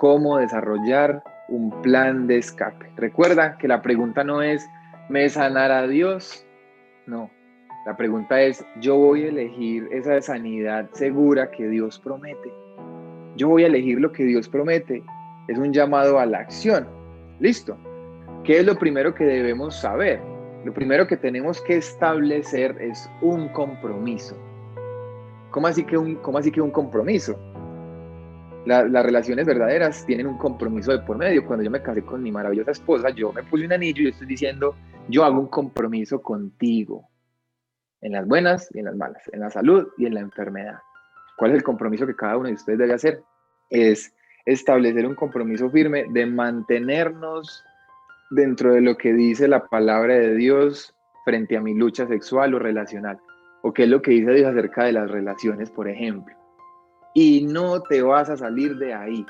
cómo desarrollar un plan de escape. Recuerda que la pregunta no es, ¿me sanará Dios? No, la pregunta es, yo voy a elegir esa sanidad segura que Dios promete. Yo voy a elegir lo que Dios promete. Es un llamado a la acción. Listo. ¿Qué es lo primero que debemos saber? Lo primero que tenemos que establecer es un compromiso. ¿Cómo así que un, cómo así que un compromiso? Las relaciones verdaderas tienen un compromiso de por medio. Cuando yo me casé con mi maravillosa esposa, yo me puse un anillo y estoy diciendo, yo hago un compromiso contigo, en las buenas y en las malas, en la salud y en la enfermedad. ¿Cuál es el compromiso que cada uno de ustedes debe hacer? Es establecer un compromiso firme de mantenernos dentro de lo que dice la palabra de Dios frente a mi lucha sexual o relacional. O qué es lo que dice Dios acerca de las relaciones, por ejemplo y no te vas a salir de ahí.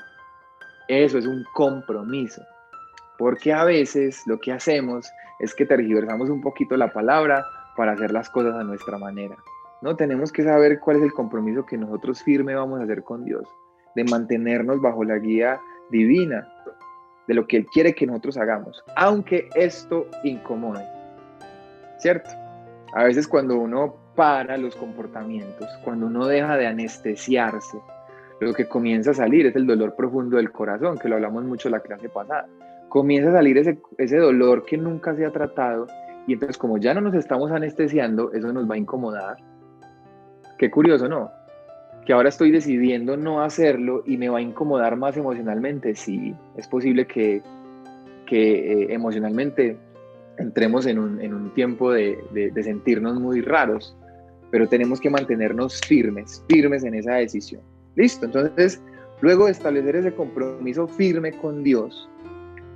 Eso es un compromiso. Porque a veces lo que hacemos es que tergiversamos un poquito la palabra para hacer las cosas a nuestra manera. No tenemos que saber cuál es el compromiso que nosotros firme vamos a hacer con Dios, de mantenernos bajo la guía divina de lo que Él quiere que nosotros hagamos, aunque esto incomode. ¿Cierto? A veces cuando uno para los comportamientos, cuando uno deja de anestesiarse, lo que comienza a salir es el dolor profundo del corazón, que lo hablamos mucho la clase pasada. Comienza a salir ese, ese dolor que nunca se ha tratado y entonces como ya no nos estamos anestesiando, eso nos va a incomodar. Qué curioso, ¿no? Que ahora estoy decidiendo no hacerlo y me va a incomodar más emocionalmente. Sí, es posible que, que eh, emocionalmente entremos en un, en un tiempo de, de, sentirnos muy raros, pero tenemos que mantenernos firmes, firmes en esa decisión. Listo, entonces, luego de establecer ese compromiso firme con Dios,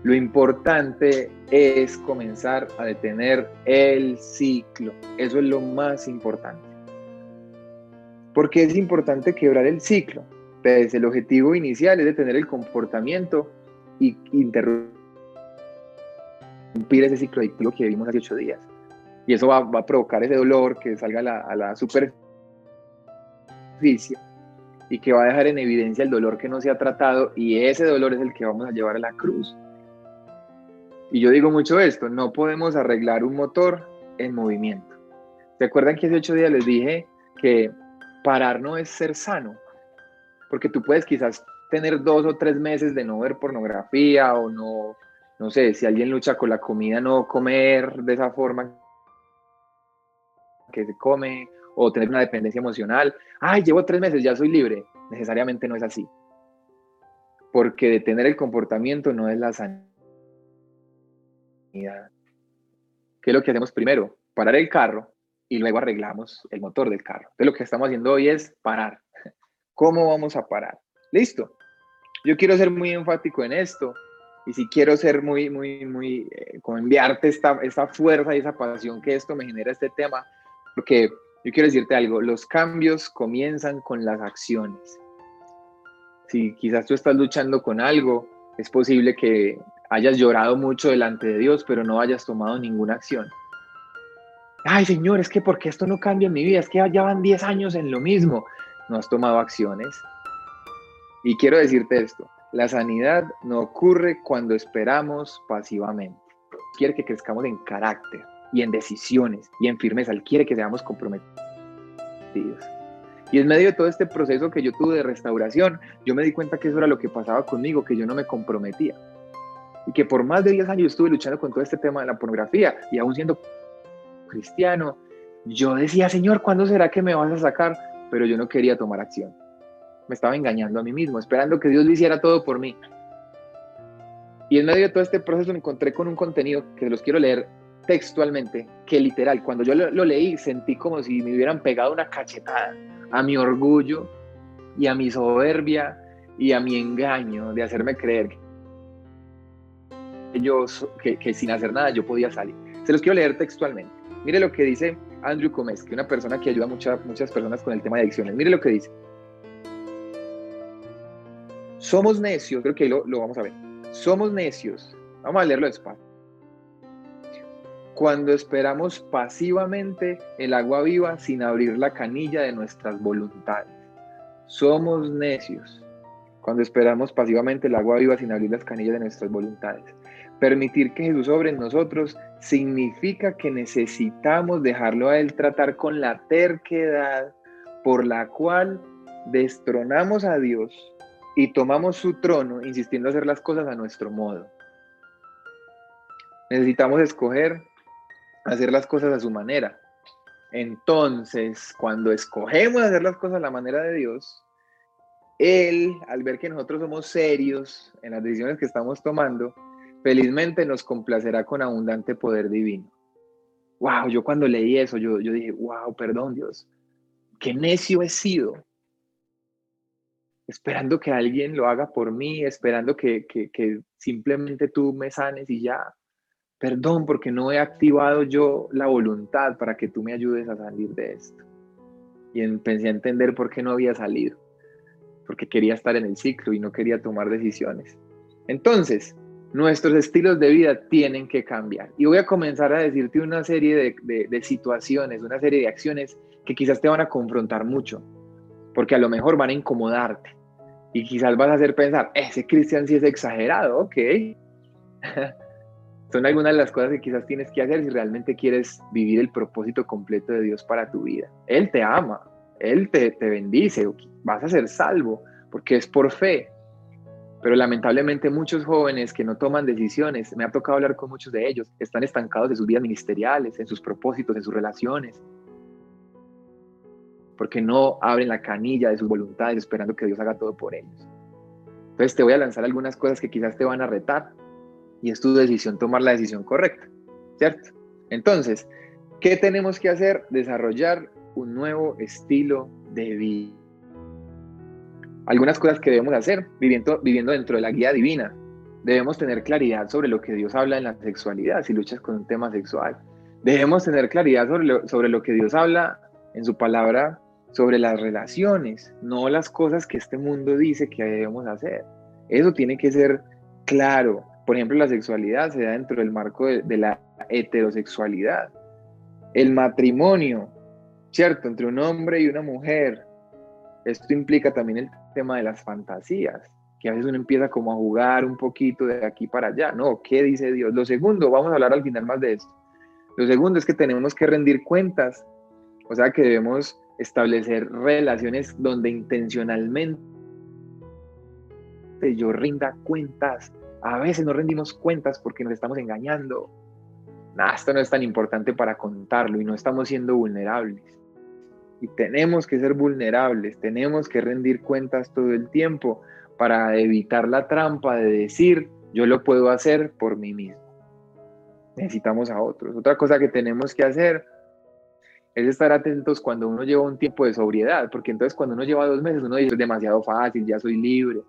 lo importante es comenzar a detener el ciclo. Eso es lo más importante. Porque es importante quebrar el ciclo. Pues el objetivo inicial es detener el comportamiento y interrumpir ese ciclo adictivo que vimos hace ocho días. Y eso va, a provocar ese dolor que salga a la, a la superficie y que va a dejar en evidencia el dolor que no se ha tratado y ese dolor es el que vamos a llevar a la cruz. Y yo digo mucho esto, no podemos arreglar un motor en movimiento. ¿Se acuerdan que hace ocho días les dije que parar no es ser sano? Porque tú puedes quizás tener dos o tres meses de no ver pornografía o no, no sé, si alguien lucha con la comida, no comer de esa forma que se come o tener una dependencia emocional. Ay, llevo tres meses, ya soy libre. Necesariamente no es así. Porque detener el comportamiento no es la sanidad. ¿Qué es lo que hacemos primero? Parar el carro y luego arreglamos el motor del carro. Entonces lo que estamos haciendo hoy es parar. ¿Cómo vamos a parar? Listo. Yo quiero ser muy enfático en esto y si quiero ser muy, muy, muy, eh, como enviarte esta, esta fuerza y esa pasión que esto me genera este tema, porque yo quiero decirte algo, los cambios comienzan con las acciones. Si quizás tú estás luchando con algo, es posible que hayas llorado mucho delante de Dios, pero no hayas tomado ninguna acción. Ay, Señor, es que porque esto no cambia en mi vida, es que ya van 10 años en lo mismo. No has tomado acciones. Y quiero decirte esto, la sanidad no ocurre cuando esperamos pasivamente. Quiere que crezcamos en carácter y en decisiones y en firmeza. Él quiere que seamos comprometidos. Y en medio de todo este proceso que yo tuve de restauración, yo me di cuenta que eso era lo que pasaba conmigo, que yo no me comprometía. Y que por más de 10 años estuve luchando con todo este tema de la pornografía y aún siendo cristiano, yo decía, Señor, ¿cuándo será que me vas a sacar? Pero yo no quería tomar acción me estaba engañando a mí mismo, esperando que Dios lo hiciera todo por mí. Y en medio de todo este proceso me encontré con un contenido que los quiero leer textualmente, que literal, cuando yo lo, leí sentí como si me hubieran pegado una cachetada a mi orgullo y a mi soberbia y a mi engaño de hacerme creer que, yo, que, sin hacer nada yo podía salir. Se los quiero leer textualmente. Mire lo que dice Andrew Comes, que una persona que ayuda a muchas personas con el tema de adicciones. Mire lo que dice. Somos necios, creo que lo, lo vamos a ver. Somos necios. Vamos a leerlo despacio. Cuando esperamos pasivamente el agua viva sin abrir la canilla de nuestras voluntades. Somos necios cuando esperamos pasivamente el agua viva sin abrir las canillas de nuestras voluntades. Permitir que Jesús obre en nosotros significa que necesitamos dejarlo a Él tratar con la terquedad por la cual destronamos a Dios y tomamos su trono insistiendo a hacer las cosas a nuestro modo. Necesitamos escoger hacer las cosas a su manera. Entonces, cuando escogemos hacer las cosas a la manera de Dios, Él, al ver que nosotros somos serios en las decisiones que estamos tomando, felizmente nos complacerá con abundante poder divino. Wow, yo cuando leí eso, yo, yo dije, wow, perdón Dios, qué necio he sido esperando que alguien lo haga por mí, esperando que, simplemente tú me sanes y ya. Perdón porque no he activado yo la voluntad para que tú me ayudes a salir de esto. Y empecé a entender por qué no había salido. Porque quería estar en el ciclo y no quería tomar decisiones. Entonces, nuestros estilos de vida tienen que cambiar. Y voy a comenzar a decirte una serie de, de situaciones, una serie de acciones que quizás te van a confrontar mucho porque a lo mejor van a incomodarte y quizás vas a hacer pensar, ese Cristian sí es exagerado, ok. Son algunas de las cosas que quizás tienes que hacer si realmente quieres vivir el propósito completo de Dios para tu vida. Él te ama, Él te, te bendice, vas a ser salvo, porque es por fe. Pero lamentablemente muchos jóvenes que no toman decisiones, me ha tocado hablar con muchos de ellos, están estancados en sus vidas ministeriales, en sus propósitos, en sus relaciones, porque no abren la canilla de sus voluntades esperando que Dios haga todo por ellos. Entonces te voy a lanzar algunas cosas que quizás te van a retar y es tu decisión tomar la decisión correcta, ¿cierto? Entonces, ¿qué tenemos que hacer? Desarrollar un nuevo estilo de vida. Algunas cosas que debemos hacer viviendo, viviendo dentro de la guía divina. Debemos tener claridad sobre lo que Dios habla en la sexualidad, si luchas con un tema sexual. Debemos tener claridad sobre sobre lo que Dios habla en su palabra sobre las relaciones, no las cosas que este mundo dice que debemos hacer. Eso tiene que ser claro. Por ejemplo, la sexualidad se da dentro del marco de, la heterosexualidad. El matrimonio, ¿cierto? Entre un hombre y una mujer. Esto implica también el tema de las fantasías, que a veces uno empieza como a jugar un poquito de aquí para allá. No, ¿qué dice Dios? Lo segundo, vamos a hablar al final más de esto. Lo segundo es que tenemos que rendir cuentas, o sea que debemos establecer relaciones donde intencionalmente yo rinda cuentas. A veces no rendimos cuentas porque nos estamos engañando. Nada, esto no es tan importante para contarlo y no estamos siendo vulnerables. Y tenemos que ser vulnerables, tenemos que rendir cuentas todo el tiempo para evitar la trampa de decir, yo lo puedo hacer por mí mismo. Necesitamos a otros. Otra cosa que tenemos que hacer es estar atentos cuando uno lleva un tiempo de sobriedad, porque entonces cuando uno lleva dos meses uno dice es demasiado fácil, ya soy libre.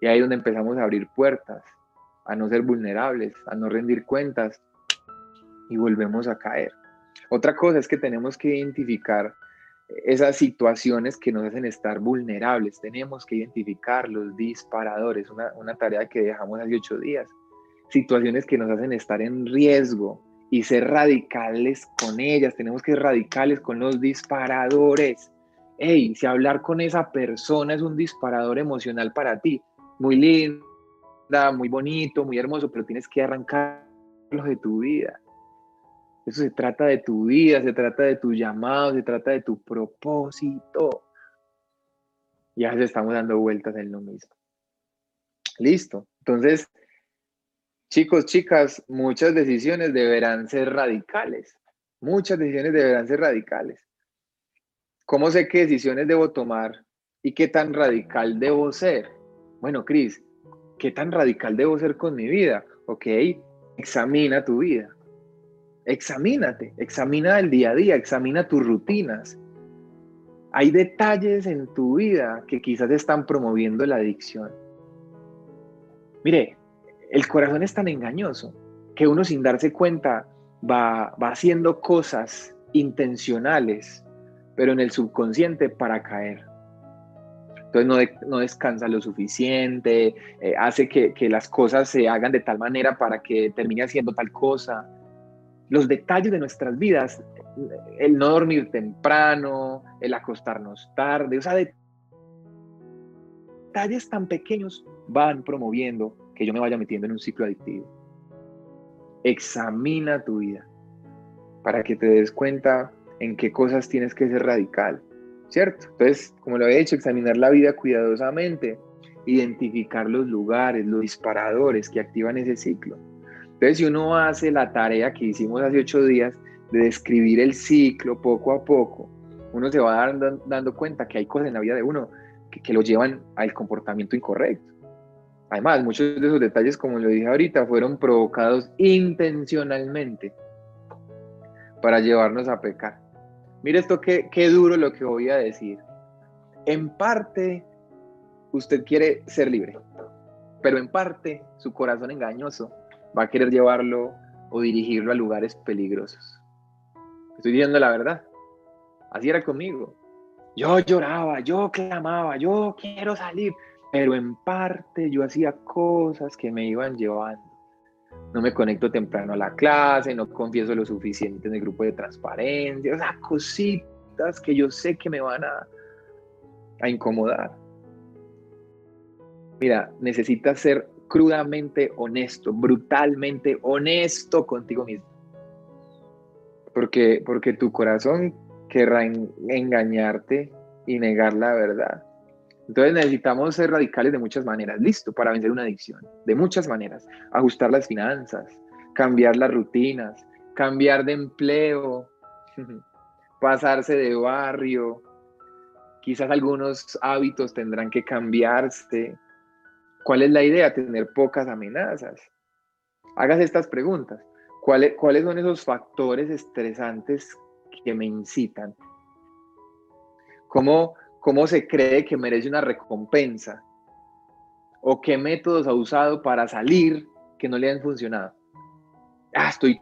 Y ahí es donde empezamos a abrir puertas, a no ser vulnerables, a no rendir cuentas y volvemos a caer. Otra cosa es que tenemos que identificar esas situaciones que nos hacen estar vulnerables. Tenemos que identificar los disparadores, una, una tarea que dejamos hace ocho días. Situaciones que nos hacen estar en riesgo, y ser radicales con ellas, tenemos que ser radicales con los disparadores. Hey, si hablar con esa persona es un disparador emocional para ti, muy linda, muy bonito, muy hermoso, pero tienes que arrancarlo de tu vida. Eso se trata de tu vida, se trata de tu llamado, se trata de tu propósito. Ya se estamos dando vueltas en lo mismo. Listo. Entonces, Chicos, chicas, muchas decisiones deberán ser radicales. Muchas decisiones deberán ser radicales. ¿Cómo sé qué decisiones debo tomar y qué tan radical debo ser? Bueno, Cris, ¿qué tan radical debo ser con mi vida? Ok, examina tu vida. Examínate, examina el día a día, examina tus rutinas. Hay detalles en tu vida que quizás están promoviendo la adicción. Mire, el corazón es tan engañoso que uno sin darse cuenta va, haciendo cosas intencionales, pero en el subconsciente para caer. Entonces no, descansa lo suficiente, eh, hace que, que, las cosas se hagan de tal manera para que termine haciendo tal cosa. Los detalles de nuestras vidas, el no dormir temprano, el acostarnos tarde, o sea, detalles tan pequeños van promoviendo que yo me vaya metiendo en un ciclo adictivo. Examina tu vida para que te des cuenta en qué cosas tienes que ser radical, ¿cierto? Entonces, como lo he dicho, examinar la vida cuidadosamente, identificar los lugares, los disparadores que activan ese ciclo. Entonces, si uno hace la tarea que hicimos hace ocho días de describir el ciclo poco a poco, uno se va dando, dando cuenta que hay cosas en la vida de uno que lo llevan al comportamiento incorrecto. Además, muchos de esos detalles, como lo dije ahorita, fueron provocados intencionalmente para llevarnos a pecar. Mire esto, qué, qué duro lo que voy a decir. En parte, usted quiere ser libre, pero en parte, su corazón engañoso va a querer llevarlo o dirigirlo a lugares peligrosos. Estoy diciendo la verdad. Así era conmigo. Yo lloraba, yo clamaba, yo quiero salir, pero en parte yo hacía cosas que me iban llevando. No me conecto temprano a la clase, no confieso lo suficiente en el grupo de transparencia, o sea, cositas que yo sé que me van a, a incomodar. Mira, necesitas ser crudamente honesto, brutalmente honesto contigo mismo. Porque, porque tu corazón querrá engañarte y negar la verdad. Entonces necesitamos ser radicales de muchas maneras, listo, para vencer una adicción, de muchas maneras. Ajustar las finanzas, cambiar las rutinas, cambiar de empleo, pasarse de barrio. Quizás algunos hábitos tendrán que cambiarse. ¿Cuál es la idea? Tener pocas amenazas. Hagas estas preguntas. ¿Cuáles, ¿Cuáles son esos factores estresantes que me incitan? ¿Cómo, ¿Cómo se cree que merece una recompensa? ¿O qué métodos ha usado para salir que no le han funcionado? Ah, estoy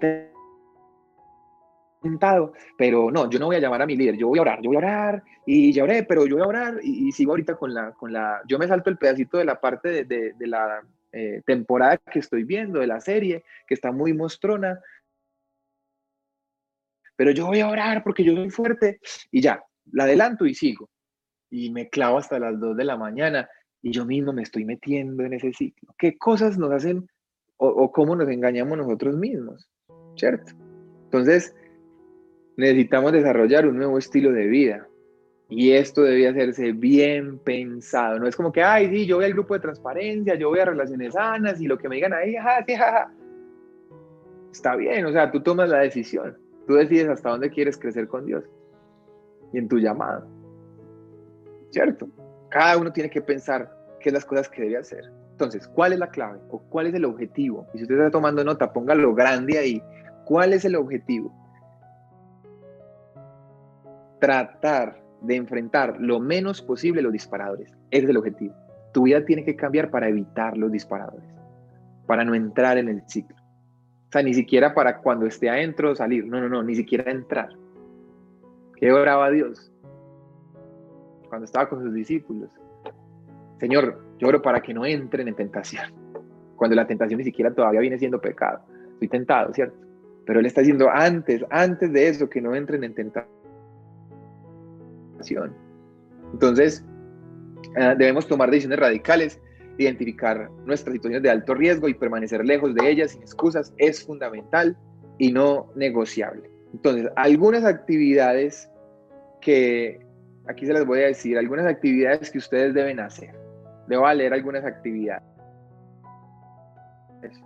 tentado, pero no, yo no voy a llamar a mi líder, yo voy a orar, yo voy a orar y ya oré, pero yo voy a orar y, sigo ahorita con la, con la, yo me salto el pedacito de la parte de, la eh, temporada que estoy viendo, de la serie, que está muy mostrona, pero yo voy a orar porque yo soy fuerte y ya, la adelanto y sigo y me clavo hasta las 2 de la mañana y yo mismo me estoy metiendo en ese ciclo. ¿Qué cosas nos hacen o, cómo nos engañamos nosotros mismos? ¿Cierto? Entonces, necesitamos desarrollar un nuevo estilo de vida. Y esto debe hacerse bien pensado. No es como que, ay, sí, yo voy al grupo de transparencia, yo voy a relaciones sanas y lo que me digan ahí, ja, sí, ja, Está bien, o sea, tú tomas la decisión. Tú decides hasta dónde quieres crecer con Dios y en tu llamado. ¿Cierto? Cada uno tiene que pensar qué es las cosas que debe hacer. Entonces, ¿cuál es la clave o cuál es el objetivo? Y si usted está tomando nota, póngalo grande ahí. ¿Cuál es el objetivo? Tratar de enfrentar lo menos posible los disparadores. Ese es el objetivo. Tu vida tiene que cambiar para evitar los disparadores, para no entrar en el ciclo. O sea, ni siquiera para cuando esté adentro salir. No, no, no, ni siquiera entrar. ¿Qué oraba Dios? Cuando estaba con sus discípulos. Señor, lloro para que no entren en tentación, cuando la tentación ni siquiera todavía viene siendo pecado. Estoy tentado, ¿cierto? Pero Él está diciendo antes, antes de eso, que no entren en tentación. Entonces, eh, debemos tomar decisiones radicales, identificar nuestras situaciones de alto riesgo y permanecer lejos de ellas sin excusas es fundamental y no negociable. Entonces, algunas actividades que aquí se les voy a decir algunas actividades que ustedes deben hacer. Debo leer algunas actividades.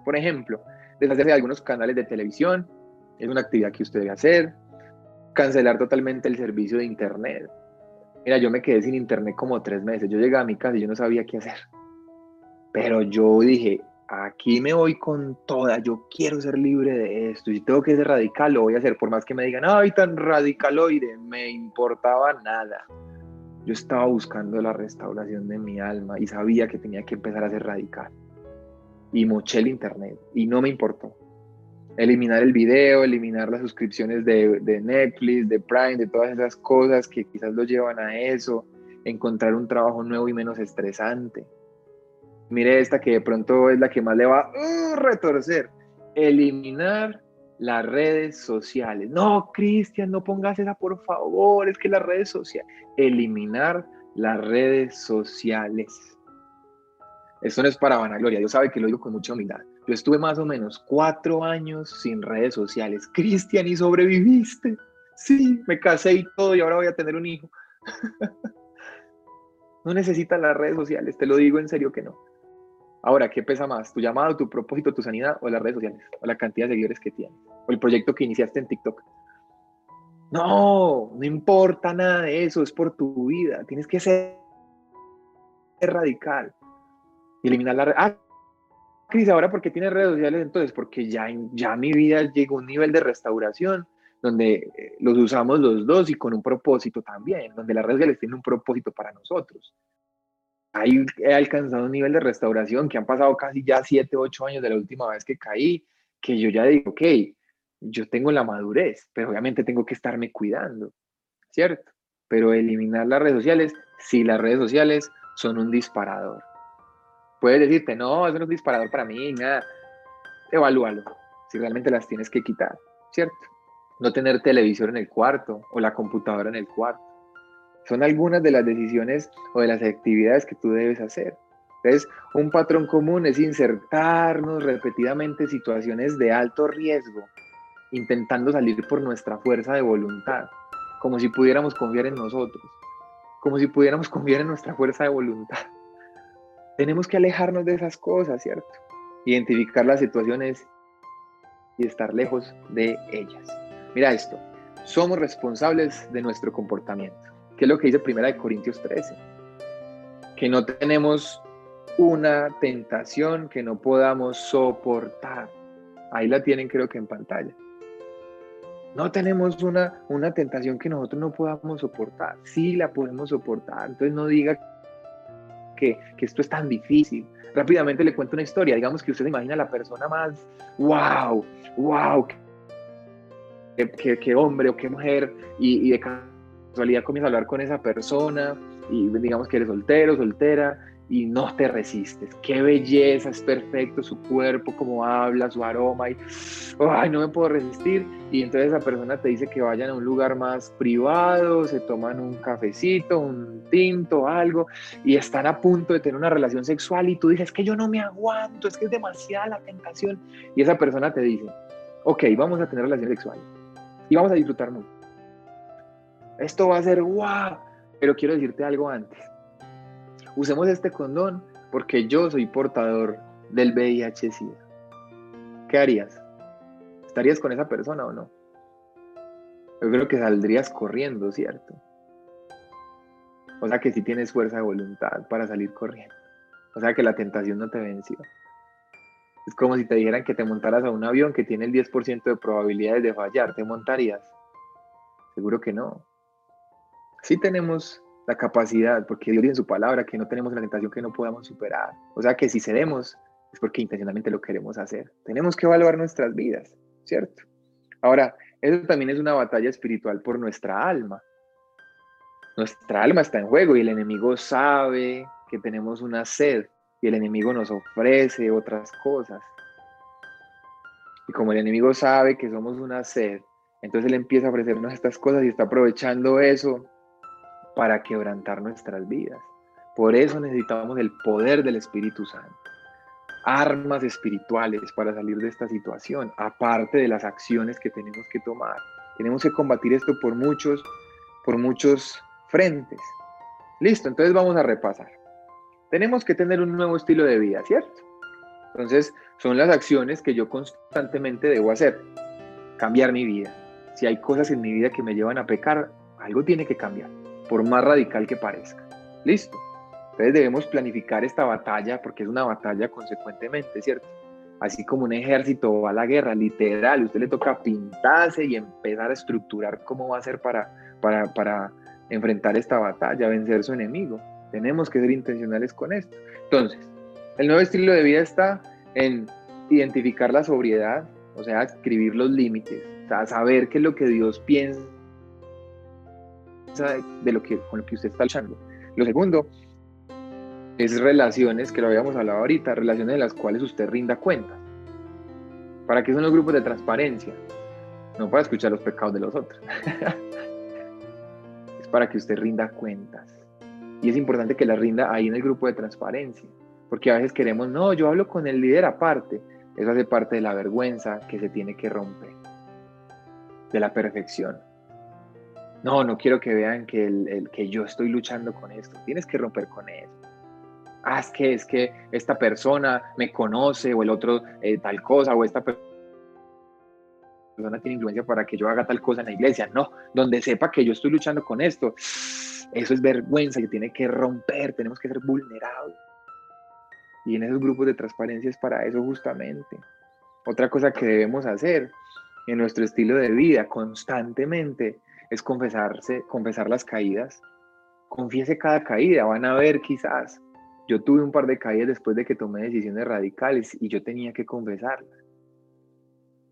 Por ejemplo, deshacerse de algunos canales de televisión, es una actividad que usted debe hacer. Cancelar totalmente el servicio de internet. Mira, yo me quedé sin internet como tres meses. Yo llegué a mi casa y yo no sabía qué hacer. Pero yo dije, aquí me voy con toda, yo quiero ser libre de esto, y tengo que ser radical, lo voy a hacer, por más que me digan, ay, tan radicaloide, me importaba nada. Yo estaba buscando la restauración de mi alma y sabía que tenía que empezar a ser radical. Y moché el internet y no me importó. Eliminar el video, eliminar las suscripciones de, de Netflix, de Prime, de todas esas cosas que quizás lo llevan a eso, encontrar un trabajo nuevo y menos estresante Mire esta que de pronto es la que más le va a uh, retorcer. Eliminar las redes sociales. No, Cristian, no pongas esa, por favor. Es que las redes sociales. Eliminar las redes sociales. Esto no es para vanagloria, Dios sabe que lo digo con mucha humildad. Yo estuve más o menos cuatro años sin redes sociales. Cristian, ¿y sobreviviste? Sí, me casé y todo y ahora voy a tener un hijo. no necesitas las redes sociales, te lo digo en serio que no. Ahora, ¿qué pesa más? ¿Tu llamado, tu propósito, tu sanidad o las redes sociales? ¿O la cantidad de seguidores que tienes? ¿O el proyecto que iniciaste en TikTok? No, no importa nada de eso, es por tu vida. Tienes que ser radical. Eliminar la red. Ah, Cris, ahora porque tienes redes sociales, entonces, porque ya, ya mi vida llegó a un nivel de restauración donde eh, los usamos los dos y con un propósito también, donde las redes sociales tienen un propósito para nosotros. Ahí he alcanzado un nivel de restauración que han pasado casi ya 7, 8 años de la última vez que caí, que yo ya digo, ok, yo tengo la madurez, pero obviamente tengo que estarme cuidando, ¿cierto? Pero eliminar las redes sociales, si las redes sociales son un disparador. Puedes decirte, no, es un disparador para mí, nada. Evalúalo, si realmente las tienes que quitar, ¿cierto? No tener televisor en el cuarto o la computadora en el cuarto. Son algunas de las decisiones o de las actividades que tú debes hacer. Entonces, un patrón común es insertarnos repetidamente situaciones de alto riesgo, intentando salir por nuestra fuerza de voluntad, como si pudiéramos confiar en nosotros, como si pudiéramos confiar en nuestra fuerza de voluntad. Tenemos que alejarnos de esas cosas, ¿cierto? Identificar las situaciones y estar lejos de ellas. Mira esto, somos responsables de nuestro comportamiento, que es lo que dice Primera de Corintios 13, que no tenemos una tentación que no podamos soportar. Ahí la tienen creo que en pantalla. No tenemos una, una tentación que nosotros no podamos soportar. Sí la podemos soportar. Entonces no diga que, esto es tan difícil. Rápidamente le cuento una historia. Digamos que usted se imagina a la persona más, wow, wow, qué, hombre o qué mujer, y, y de casualidad comienza a hablar con esa persona, y digamos que eres soltero, soltera, y no te resistes. Qué belleza, es perfecto su cuerpo, cómo habla, su aroma, y ay, no me puedo resistir. Y entonces esa persona te dice que vayan a un lugar más privado, se toman un cafecito, un tinto, algo, y están a punto de tener una relación sexual y tú dices que yo no me aguanto, es que es demasiada la tentación. Y esa persona te dice, ok, vamos a tener relación sexual y vamos a disfrutar mucho. Esto va a ser guau, pero quiero decirte algo antes usemos este condón porque yo soy portador del VIH-Sida. ¿Qué harías? ¿Estarías con esa persona o no? Yo creo que saldrías corriendo, ¿cierto? O sea que sí tienes fuerza de voluntad para salir corriendo. O sea que la tentación no te venció. Es como si te dijeran que te montaras a un avión que tiene el 10% de probabilidades de fallar. ¿Te montarías? Seguro que no. Sí tenemos la capacidad, porque Dios dice en su palabra que no tenemos la tentación que no podamos superar. O sea que si cedemos es porque intencionalmente lo queremos hacer. Tenemos que evaluar nuestras vidas, ¿cierto? Ahora, eso también es una batalla espiritual por nuestra alma. Nuestra alma está en juego y el enemigo sabe que tenemos una sed y el enemigo nos ofrece otras cosas. Y como el enemigo sabe que somos una sed, entonces él empieza a ofrecernos estas cosas y está aprovechando eso para quebrantar nuestras vidas. Por eso necesitamos el poder del Espíritu Santo. Armas espirituales para salir de esta situación, aparte de las acciones que tenemos que tomar. Tenemos que combatir esto por muchos, por muchos frentes. Listo, entonces vamos a repasar. Tenemos que tener un nuevo estilo de vida, ¿cierto? Entonces, son las acciones que yo constantemente debo hacer. Cambiar mi vida. Si hay cosas en mi vida que me llevan a pecar, algo tiene que cambiar por más radical que parezca. Listo. Entonces debemos planificar esta batalla porque es una batalla consecuentemente, ¿cierto? Así como un ejército va a la guerra, literal, usted le toca pintarse y empezar a estructurar cómo va a ser para, para, para enfrentar esta batalla, vencer su enemigo. Tenemos que ser intencionales con esto. Entonces, el nuevo estilo de vida está en identificar la sobriedad, o sea, escribir los límites, o sea, saber qué es lo que Dios piensa de lo que, con lo que usted está luchando. Lo segundo es relaciones, que lo habíamos hablado ahorita, relaciones en las cuales usted rinda cuentas. ¿Para qué son los grupos de transparencia? No para escuchar los pecados de los otros. es para que usted rinda cuentas. Y es importante que la rinda ahí en el grupo de transparencia. Porque a veces queremos, no, yo hablo con el líder aparte. Eso hace parte de la vergüenza que se tiene que romper, de la perfección. No, no quiero que vean que, el, que yo estoy luchando con esto. Tienes que romper con eso. Ah, es que, es que esta persona me conoce o el otro eh, tal cosa o esta persona tiene influencia para que yo haga tal cosa en la iglesia. No, donde sepa que yo estoy luchando con esto, eso es vergüenza que tiene que romper, tenemos que ser vulnerables. Y en esos grupos de transparencia es para eso justamente. Otra cosa que debemos hacer en nuestro estilo de vida constantemente es confesarse, confesar las caídas. Confiese cada caída, van a ver quizás. Yo tuve un par de caídas después de que tomé decisiones radicales y yo tenía que confesarlas.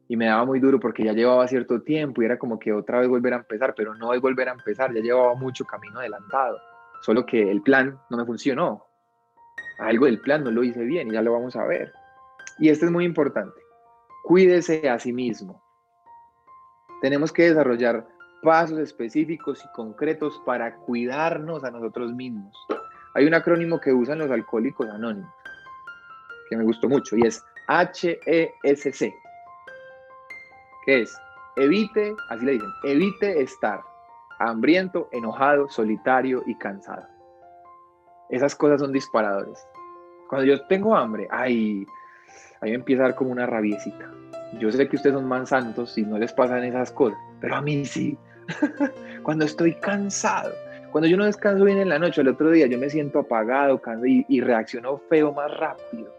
Y me daba muy duro porque ya llevaba cierto tiempo y era como que otra vez volver a empezar, pero no es volver a empezar, ya llevaba mucho camino adelantado. Solo que el plan no me funcionó. Algo del plan no lo hice bien y ya lo vamos a ver. Y esto es muy importante. Cuídese a sí mismo. Tenemos que desarrollar pasos específicos y concretos para cuidarnos a nosotros mismos. Hay un acrónimo que usan los alcohólicos anónimos, que me gustó mucho, y es HESC, que es evite, así le dicen, evite estar hambriento, enojado, solitario y cansado. Esas cosas son disparadores. Cuando yo tengo hambre, ay, ahí me empieza a dar como una rabiecita. Yo sé que ustedes son más santos y no les pasan esas cosas, pero a mí sí. cuando estoy cansado, cuando yo no descanso bien en la noche, el otro día yo me siento apagado y, y reacciono feo más rápido.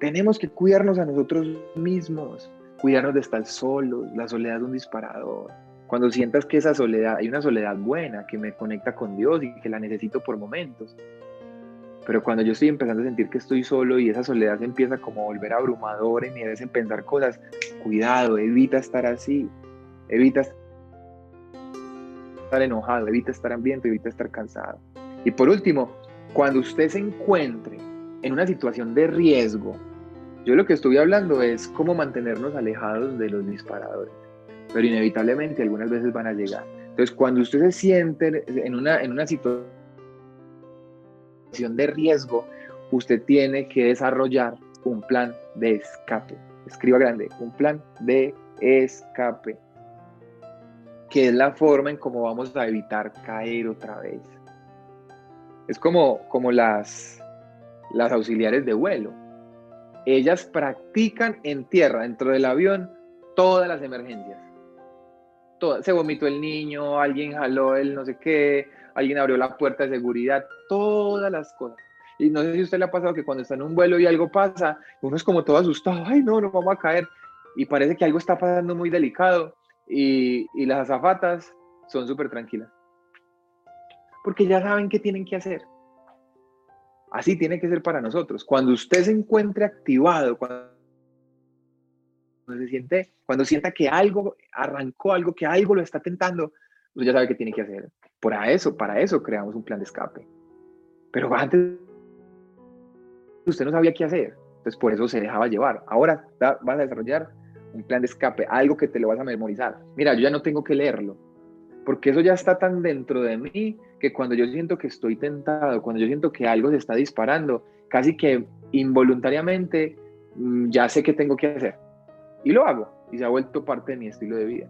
Tenemos que cuidarnos a nosotros mismos, cuidarnos de estar solos, la soledad es un disparador. Cuando sientas que esa soledad, hay una soledad buena que me conecta con Dios y que la necesito por momentos. Pero cuando yo estoy empezando a sentir que estoy solo y esa soledad se empieza como a volver abrumadora y me hacen pensar cosas, cuidado, evita estar así, evita estar enojado, evita estar hambriento, evita estar cansado. Y por último, cuando usted se encuentre en una situación de riesgo, yo lo que estoy hablando es cómo mantenernos alejados de los disparadores, pero inevitablemente algunas veces van a llegar. Entonces, cuando usted se siente en una, en una situación de riesgo, usted tiene que desarrollar un plan de escape. Escriba grande, un plan de escape que es la forma en cómo vamos a evitar caer otra vez. Es como, como las, las auxiliares de vuelo. Ellas practican en tierra, dentro del avión, todas las emergencias. Se vomitó el niño, alguien jaló el no sé qué, alguien abrió la puerta de seguridad, todas las cosas. Y no sé si a usted le ha pasado que cuando está en un vuelo y algo pasa, uno es como todo asustado, ay no, no vamos a caer. Y parece que algo está pasando muy delicado y, las azafatas son súper tranquilas. Porque ya saben qué tienen que hacer. Así tiene que ser para nosotros. Cuando usted se encuentre activado, cuando se siente, cuando sienta que algo arrancó, algo que algo lo está tentando, usted ya sabe qué tiene que hacer. Para eso, para eso creamos un plan de escape. Pero antes usted no sabía qué hacer. Entonces por eso se dejaba llevar. Ahora vas a desarrollar un plan de escape, algo que te lo vas a memorizar. Mira, yo ya no tengo que leerlo, porque eso ya está tan dentro de mí que cuando yo siento que estoy tentado, cuando yo siento que algo se está disparando, casi que involuntariamente mm, ya sé qué tengo que hacer. Y lo hago, y se ha vuelto parte de mi estilo de vida.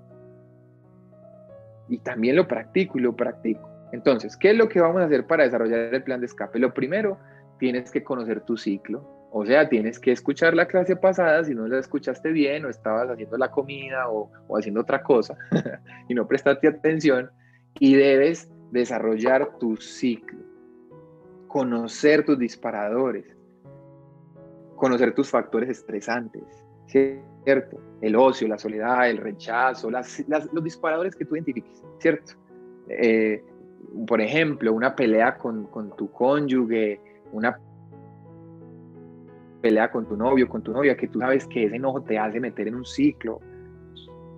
Y también lo practico y lo practico. Entonces, ¿qué es lo que vamos a hacer para desarrollar el plan de escape? Lo primero, tienes que conocer tu ciclo. O sea, tienes que escuchar la clase pasada si no la escuchaste bien o estabas haciendo la comida o, haciendo otra cosa y no prestaste atención y debes desarrollar tu ciclo, conocer tus disparadores, conocer tus factores estresantes, ¿cierto? El ocio, la soledad, el rechazo, los disparadores que tú identifiques, ¿cierto? Eh, por ejemplo, una pelea con, con tu cónyuge, una pelea con tu novio, con tu novia, que tú sabes que ese enojo te hace meter en un ciclo.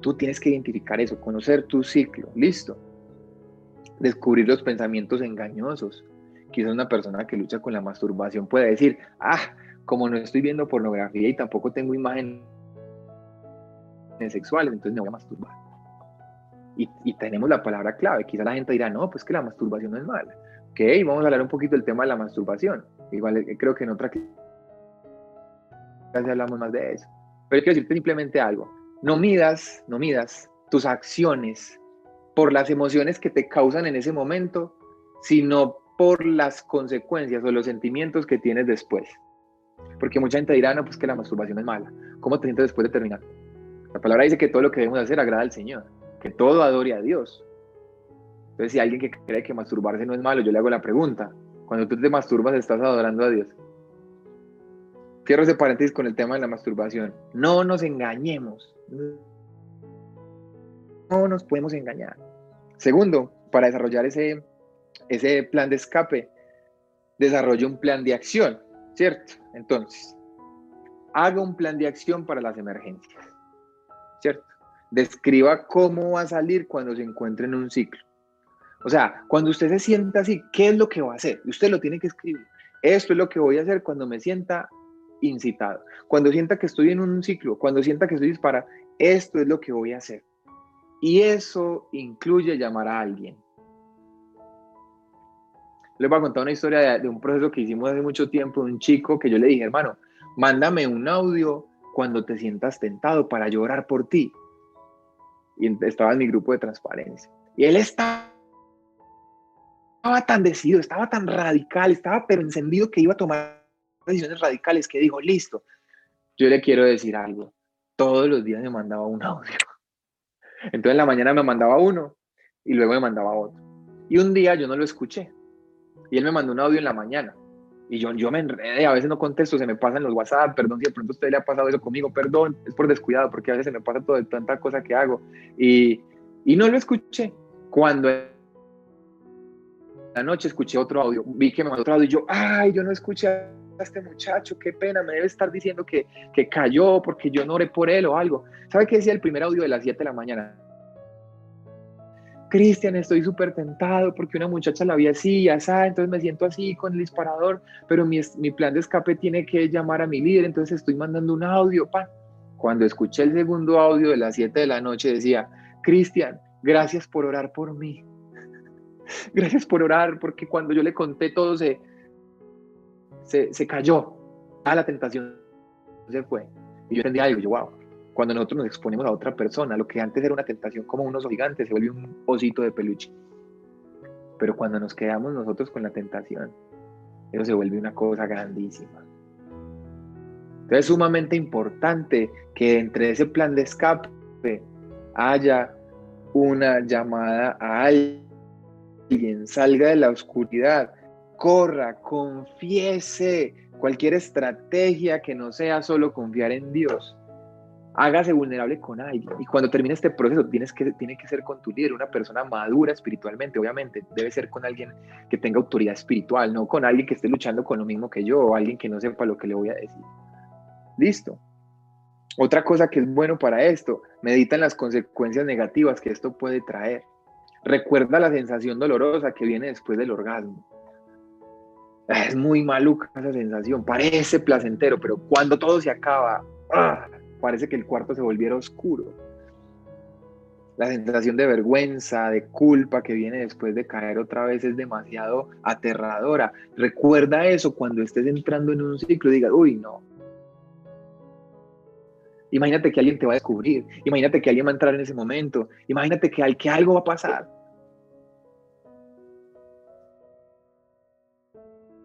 Tú tienes que identificar eso, conocer tu ciclo, listo. Descubrir los pensamientos engañosos. Quizás una persona que lucha con la masturbación puede decir, ah, como no estoy viendo pornografía y tampoco tengo imágenes sexuales, entonces me voy a masturbar. Y, y, tenemos la palabra clave. Quizá la gente dirá, no, pues que la masturbación no es mala. Ok, vamos a hablar un poquito del tema de la masturbación. Igual eh, creo que en otra hablamos más de eso. Pero quiero decirte simplemente algo. No midas, no midas tus acciones por las emociones que te causan en ese momento, sino por las consecuencias o los sentimientos que tienes después. Porque mucha gente dirá, no, pues que la masturbación es mala. ¿Cómo te sientes después de terminar? La palabra dice que todo lo que debemos hacer agrada al Señor, que todo adore a Dios. Entonces, si alguien que cree que masturbarse no es malo, yo le hago la pregunta, cuando tú te masturbas, ¿estás adorando a Dios? Cierro ese paréntesis con el tema de la masturbación. No nos engañemos. No nos podemos engañar. Segundo, para desarrollar ese, ese plan de escape, desarrolle un plan de acción, ¿cierto? Entonces, haga un plan de acción para las emergencias, ¿cierto? Describa cómo va a salir cuando se encuentre en un ciclo. O sea, cuando usted se sienta así, ¿qué es lo que va a hacer? Usted lo tiene que escribir. Esto es lo que voy a hacer cuando me sienta incitado. Cuando sienta que estoy en un ciclo, cuando sienta que estoy disparado, esto es lo que voy a hacer. Y eso incluye llamar a alguien. Les voy a contar una historia de, un proceso que hicimos hace mucho tiempo, de un chico que yo le dije, hermano, mándame un audio cuando te sientas tentado para llorar por ti. Y estaba en mi grupo de transparencia. Y él estaba tan decidido, estaba tan radical, estaba pero encendido que iba a tomar decisiones radicales que dijo, listo, yo le quiero decir algo. Todos los días me mandaba un audio. Entonces en la mañana me mandaba uno y luego me mandaba otro. Y un día yo no lo escuché. Y él me mandó un audio en la mañana. Y yo, yo me enredé, a veces no contesto, se me pasan los WhatsApp, perdón si de pronto usted le ha pasado eso conmigo, perdón, es por descuidado, porque a veces se me pasa todo, tanta cosa que hago. Y, y no lo escuché. Cuando la noche escuché otro audio, vi que me mandó otro audio y yo, ay, yo no escuché a este muchacho, qué pena, me debe estar diciendo que, que cayó porque yo no oré por él o algo. ¿Sabe qué decía el primer audio de las 7 de la mañana? Cristian, estoy súper tentado porque una muchacha la vi así, ya sabe, entonces me siento así con el disparador, pero mi, mi, plan de escape tiene que llamar a mi líder, entonces estoy mandando un audio. Cuando escuché el segundo audio de las 7 de la noche decía, Cristian, gracias por orar por mí. Gracias por orar, porque cuando yo le conté todo se, se, se cayó. A la tentación se fue. Y yo entendí algo, yo, wow, cuando nosotros nos exponemos a otra persona, lo que antes era una tentación como un oso gigante se vuelve un osito de peluche. Pero cuando nos quedamos nosotros con la tentación, eso se vuelve una cosa grandísima. Entonces es sumamente importante que entre ese plan de escape haya una llamada a alguien, salga de la oscuridad, corra, confiese cualquier estrategia que no sea solo confiar en Dios hágase vulnerable con alguien. Y cuando termine este proceso, tienes que, tiene que ser con tu líder, una persona madura espiritualmente, obviamente. Debe ser con alguien que tenga autoridad espiritual, no con alguien que esté luchando con lo mismo que yo o alguien que no sepa lo que le voy a decir. Listo. Otra cosa que es bueno para esto, medita en las consecuencias negativas que esto puede traer. Recuerda la sensación dolorosa que viene después del orgasmo. Es muy maluca esa sensación, parece placentero, pero cuando todo se acaba, ¡ah! parece que el cuarto se volviera oscuro. La sensación de vergüenza, de culpa que viene después de caer otra vez es demasiado aterradora. Recuerda eso cuando estés entrando en un ciclo y digas, uy, no. Imagínate que alguien te va a descubrir. Imagínate que alguien va a entrar en ese momento. Imagínate que, que algo va a pasar.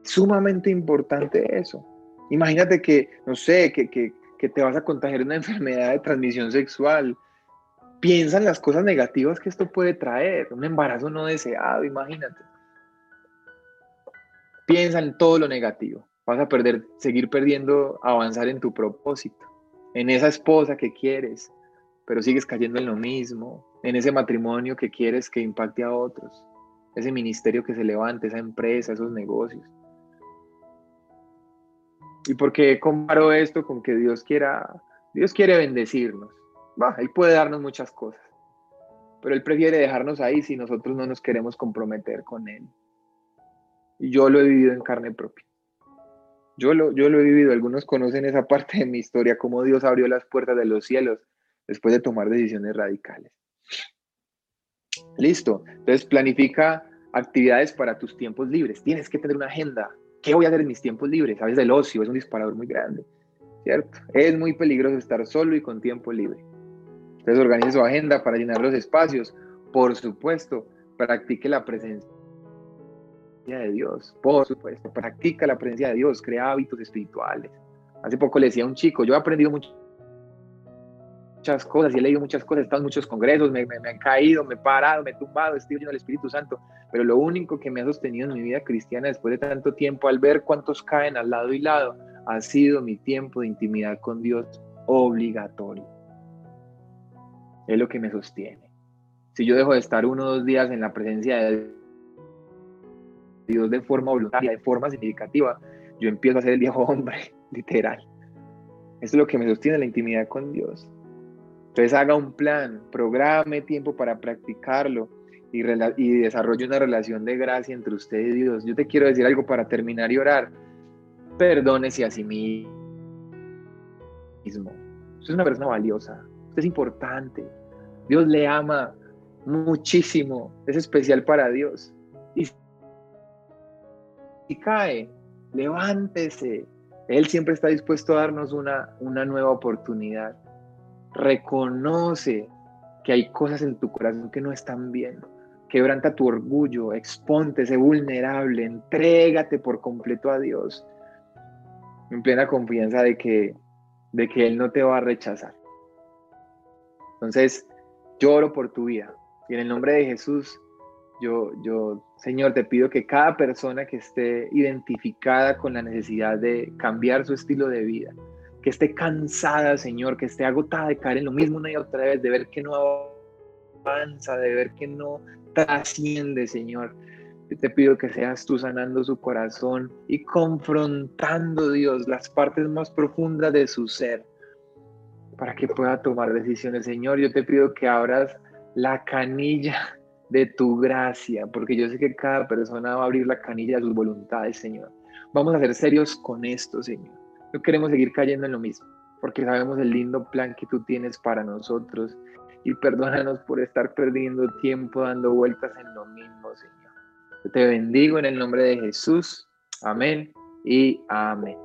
Sumamente importante eso. Imagínate que, no sé, que, que, que te vas a contagiar una enfermedad de transmisión sexual. Piensa en las cosas negativas que esto puede traer, un embarazo no deseado, imagínate. Piensa en todo lo negativo. Vas a perder, seguir perdiendo, avanzar en tu propósito, en esa esposa que quieres, pero sigues cayendo en lo mismo, en ese matrimonio que quieres que impacte a otros, ese ministerio que se levante, esa empresa, esos negocios. ¿Y por qué comparo esto con que Dios quiera, Dios quiere bendecirnos? Va, Él puede darnos muchas cosas, pero Él prefiere dejarnos ahí si nosotros no nos queremos comprometer con Él. Y yo lo he vivido en carne propia. Yo lo, yo lo he vivido, algunos conocen esa parte de mi historia, cómo Dios abrió las puertas de los cielos después de tomar decisiones radicales. Listo, entonces planifica actividades para tus tiempos libres. Tienes que tener una agenda ¿Qué voy a hacer en mis tiempos libres? A veces el ocio es un disparador muy grande, ¿cierto? Es muy peligroso estar solo y con tiempo libre. Entonces organice su agenda para llenar los espacios. Por supuesto, practique la presencia de Dios. Por supuesto, practica la presencia de Dios, crea hábitos espirituales. Hace poco le decía a un chico, yo he aprendido mucho muchas cosas y he leído muchas cosas, he estado en muchos congresos, me, han caído, me he parado, me he tumbado, estoy lleno del Espíritu Santo, pero lo único que me ha sostenido en mi vida cristiana después de tanto tiempo, al ver cuántos caen al lado y lado, ha sido mi tiempo de intimidad con Dios obligatorio. Es lo que me sostiene. Si yo dejo de estar uno o dos días en la presencia de Dios de forma voluntaria, de forma significativa, yo empiezo a ser el viejo hombre, literal. Eso es lo que me sostiene la intimidad con Dios. Entonces haga un plan, programe tiempo para practicarlo y, y desarrolle una relación de gracia entre usted y Dios. Yo te quiero decir algo para terminar y orar. Perdónese a sí mismo. Usted es una persona valiosa. Usted es importante. Dios le ama muchísimo. Es especial para Dios. Y si cae, levántese. Él siempre está dispuesto a darnos una, una nueva oportunidad. Reconoce que hay cosas en tu corazón que no están bien. Quebranta tu orgullo, exponte, sé vulnerable, entrégate por completo a Dios, en plena confianza de que, de que Él no te va a rechazar. Entonces, lloro por tu vida y en el nombre de Jesús, yo, yo, Señor, te pido que cada persona que esté identificada con la necesidad de cambiar su estilo de vida, que esté cansada, Señor, que esté agotada de caer en lo mismo una y otra vez, de ver que no avanza, de ver que no trasciende, Señor. Yo te pido que seas tú sanando su corazón y confrontando, Dios, las partes más profundas de su ser para que pueda tomar decisiones, Señor. Yo te pido que abras la canilla de tu gracia, porque yo sé que cada persona va a abrir la canilla de sus voluntades, Señor. Vamos a ser serios con esto, Señor. No queremos seguir cayendo en lo mismo, porque sabemos el lindo plan que tú tienes para nosotros. Y perdónanos por estar perdiendo tiempo dando vueltas en lo mismo, Señor. te bendigo en el nombre de Jesús. Amén y amén.